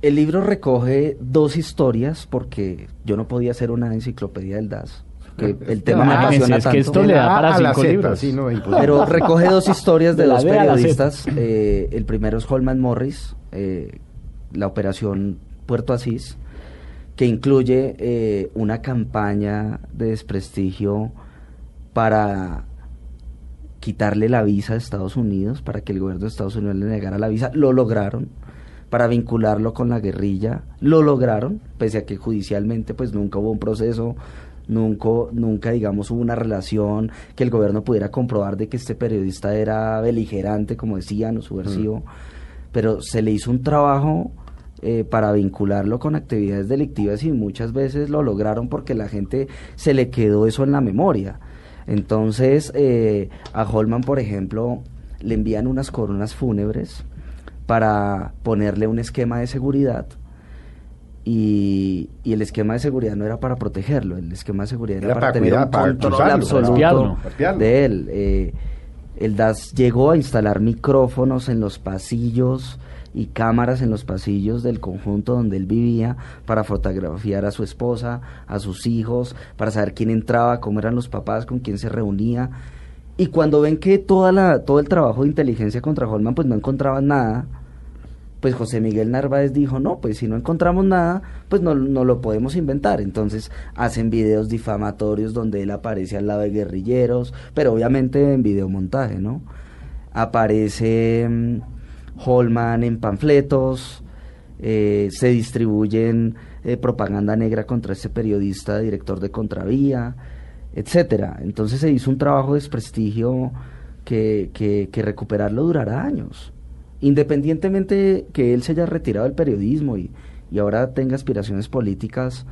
El libro recoge dos historias porque yo no podía hacer una enciclopedia del DAS el tema me apasiona es que esto le da para cinco libros. Pero recoge dos historias de, dos periodistas. Eh, el primero es Holman Morris, eh, la operación Puerto Asís, que incluye eh, una campaña de desprestigio para quitarle la visa a Estados Unidos, para que el gobierno de Estados Unidos le negara la visa. Lo lograron para vincularlo con la guerrilla, lo lograron, pese a que judicialmente pues nunca hubo un proceso Nunca, nunca, digamos, hubo una relación que el gobierno pudiera comprobar de que este periodista era beligerante, como decían, o subversivo, pero se le hizo un trabajo eh, para vincularlo con actividades delictivas y muchas veces lo lograron porque la gente se le quedó eso en la memoria. Entonces, eh, a Holman, por ejemplo, le envían unas coronas fúnebres para ponerle un esquema de seguridad y, el esquema de seguridad no era para protegerlo, el esquema de seguridad era, para, tener un control absoluto de él. Eh, el DAS llegó a instalar micrófonos en los pasillos y cámaras en los pasillos del conjunto donde él vivía para fotografiar a su esposa, a sus hijos, para saber quién entraba, cómo eran los papás, con quién se reunía. Y cuando ven que toda la, todo el trabajo de inteligencia contra Holman pues no encontraban nada, pues José Miguel Narváez dijo, no, pues si no encontramos nada, pues no, no, lo podemos inventar. Entonces hacen videos difamatorios donde él aparece al lado de guerrilleros, pero obviamente en videomontaje, ¿no? Aparece mm, Holman en panfletos, eh, se distribuyen eh, propaganda negra contra este periodista, director de Contravía, etcétera. Entonces se hizo un trabajo de desprestigio que, que, recuperarlo durará años independientemente que él se haya retirado del periodismo y, ahora tenga aspiraciones políticas,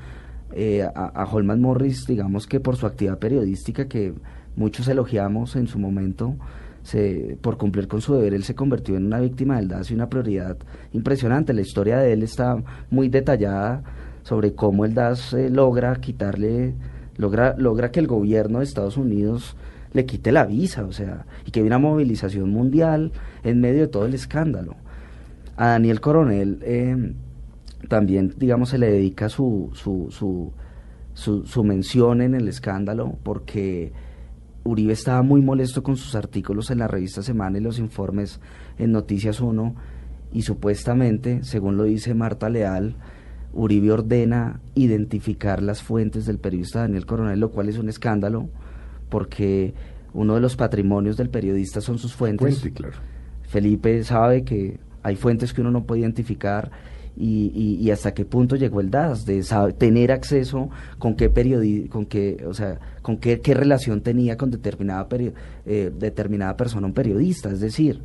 eh, a, Holman Morris, digamos que por su actividad periodística que muchos elogiamos en su momento, se, por cumplir con su deber, él se convirtió en una víctima del DAS y una prioridad impresionante. La historia de él está muy detallada sobre cómo el DAS eh, logra quitarle, logra, logra que el gobierno de Estados Unidos le quite la visa, o sea, y que hay una movilización mundial en medio de todo el escándalo. A Daniel Coronel eh, también, digamos, se le dedica su, su, su, su, su mención en el escándalo porque Uribe estaba muy molesto con sus artículos en la revista Semana y los informes en Noticias 1 y supuestamente, según lo dice Marta Leal, Uribe ordena identificar las fuentes del periodista Daniel Coronel, lo cual es un escándalo porque uno de los patrimonios del periodista son sus fuentes. Fuente, claro. Felipe sabe que hay fuentes que uno no puede identificar y, y, hasta qué punto llegó el DAS de tener acceso con qué periodi con qué o sea con qué, qué relación tenía con determinada eh, determinada persona un periodista es decir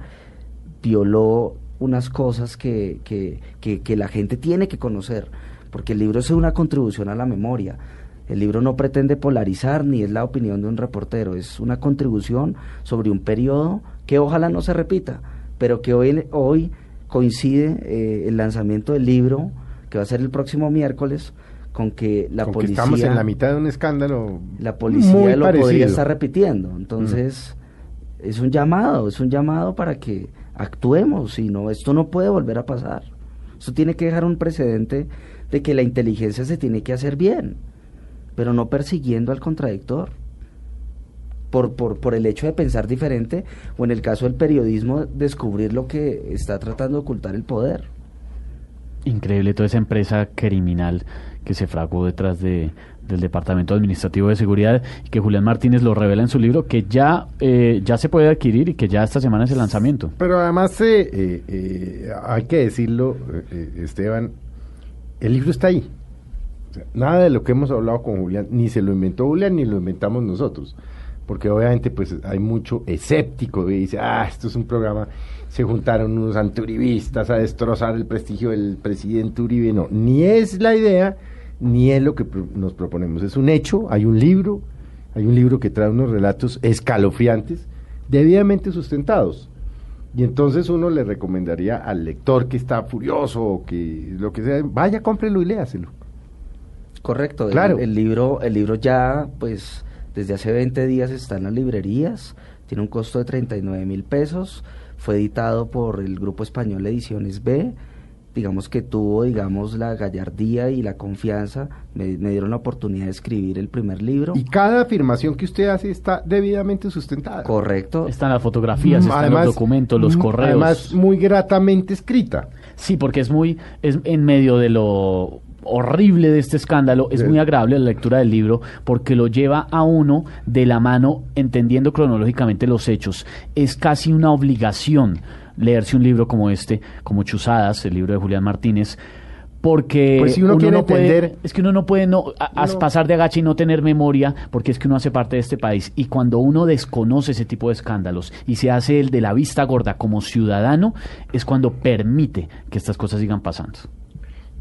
violó unas cosas que, que, que, que la gente tiene que conocer porque el libro es una contribución a la memoria el libro no pretende polarizar ni es la opinión de un reportero, es una contribución sobre un periodo que ojalá no se repita, pero que hoy, hoy coincide eh, el lanzamiento del libro, que va a ser el próximo miércoles, con que la Con que policía... estamos en la mitad de un escándalo. La policía lo parecido. podría estar repitiendo. Entonces, es un llamado, es un llamado para que actuemos, y no, esto no puede volver a pasar. Esto tiene que dejar un precedente de que la inteligencia se tiene que hacer bien, pero no persiguiendo al contradictor. Por, por, por el hecho de pensar diferente, o en el caso del periodismo, descubrir lo que está tratando de ocultar el poder. Increíble toda esa empresa criminal que se fragó detrás de, del Departamento Administrativo de Seguridad y que Julián Martínez lo revela en su libro que ya, eh, ya se puede adquirir y que ya esta semana es el lanzamiento. Pero además, eh, eh, eh, hay que decirlo, Esteban, el libro está ahí. Nada de lo que hemos hablado con Julián, ni se lo inventó Julián, ni lo inventamos nosotros. Porque obviamente pues hay mucho escéptico que dice, ah, esto es un programa, se juntaron unos antiuribistas a destrozar el prestigio del presidente Uribe. No, ni es la idea, ni es lo que nos proponemos. Es un hecho, hay un libro, hay un libro que trae unos relatos escalofriantes, debidamente sustentados. Y entonces uno le recomendaría al lector que está furioso o que lo que sea, vaya, cómprelo y léaselo. Correcto, el- Claro. el, libro, el libro ya, pues, desde hace 20 días está en las librerías, tiene un costo de 39 mil pesos, fue editado por el grupo español Ediciones B, digamos que tuvo, digamos, la gallardía y la confianza, me, me dieron la oportunidad de escribir el primer libro. Y cada afirmación que usted hace está debidamente sustentada. Correcto. Están las fotografías, están Además, los documentos, los mm, correos. Además, muy gratamente escrita. Sí, porque es muy, es en medio de lo horrible de este escándalo, es Sí. muy agradable la lectura del libro porque lo lleva a uno de la mano entendiendo cronológicamente los hechos. Es casi una obligación leerse un libro como este, como Chuzadas, el libro de Julián Martínez, porque Pues si uno quiere no puede- es que uno no puede no, a- a Uno- pasar de agacha y no tener memoria, porque es que uno hace parte de este país. Y cuando uno desconoce ese tipo de escándalos y se hace el de la vista gorda como ciudadano, es cuando permite que estas cosas sigan pasando.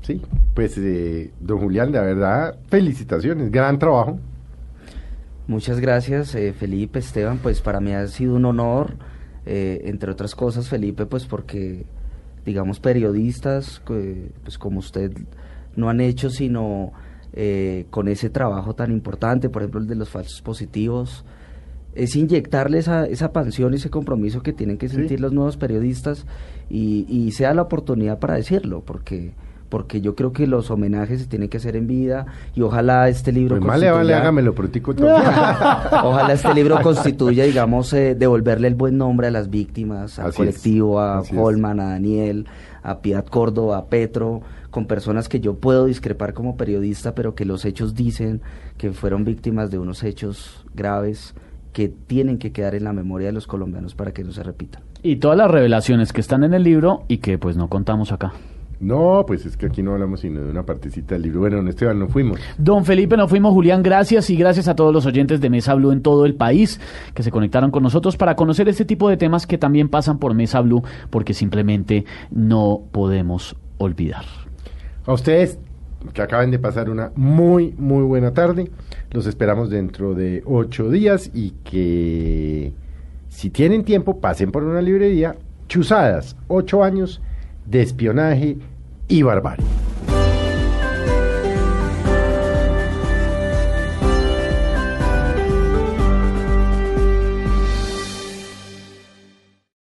Sí, pues eh, don Julián, de verdad, felicitaciones, gran trabajo. Muchas gracias, eh, Felipe, Esteban. Pues para mí ha sido un honor, eh, entre otras cosas, Felipe, pues porque, digamos, periodistas, pues como usted, no han hecho sino eh, con ese trabajo tan importante, por ejemplo, el de los falsos positivos, es inyectarle esa, esa pasión y ese compromiso que tienen que Sí. sentir los nuevos periodistas y, y sea la oportunidad para decirlo, porque porque yo creo que los homenajes se tienen que hacer en vida y ojalá este libro Pues le vale, constituya- hágamelo protico todo. Ojalá este libro constituya, digamos, eh, devolverle el buen nombre a las víctimas, al Así es, colectivo, a es. Holman, a Daniel, a Piedad Córdoba, a Petro, con personas que yo puedo discrepar como periodista, pero que los hechos dicen que fueron víctimas de unos hechos graves que tienen que quedar en la memoria de los colombianos para que no se repitan. Y todas las revelaciones que están en el libro y que pues no contamos acá. No, pues es que aquí no hablamos sino de una partecita del libro. Bueno, don Esteban, no fuimos. Don Felipe, nos fuimos, Julián, gracias y gracias a todos los oyentes de Mesa Blue en todo el país que se conectaron con nosotros para conocer este tipo de temas que también pasan por Mesa Blue porque simplemente no podemos olvidar. A ustedes que acaben de pasar una muy, muy buena tarde. Los esperamos dentro de ocho días y que Si tienen tiempo, pasen por una librería. Chuzadas, ocho años de espionaje y barbarie.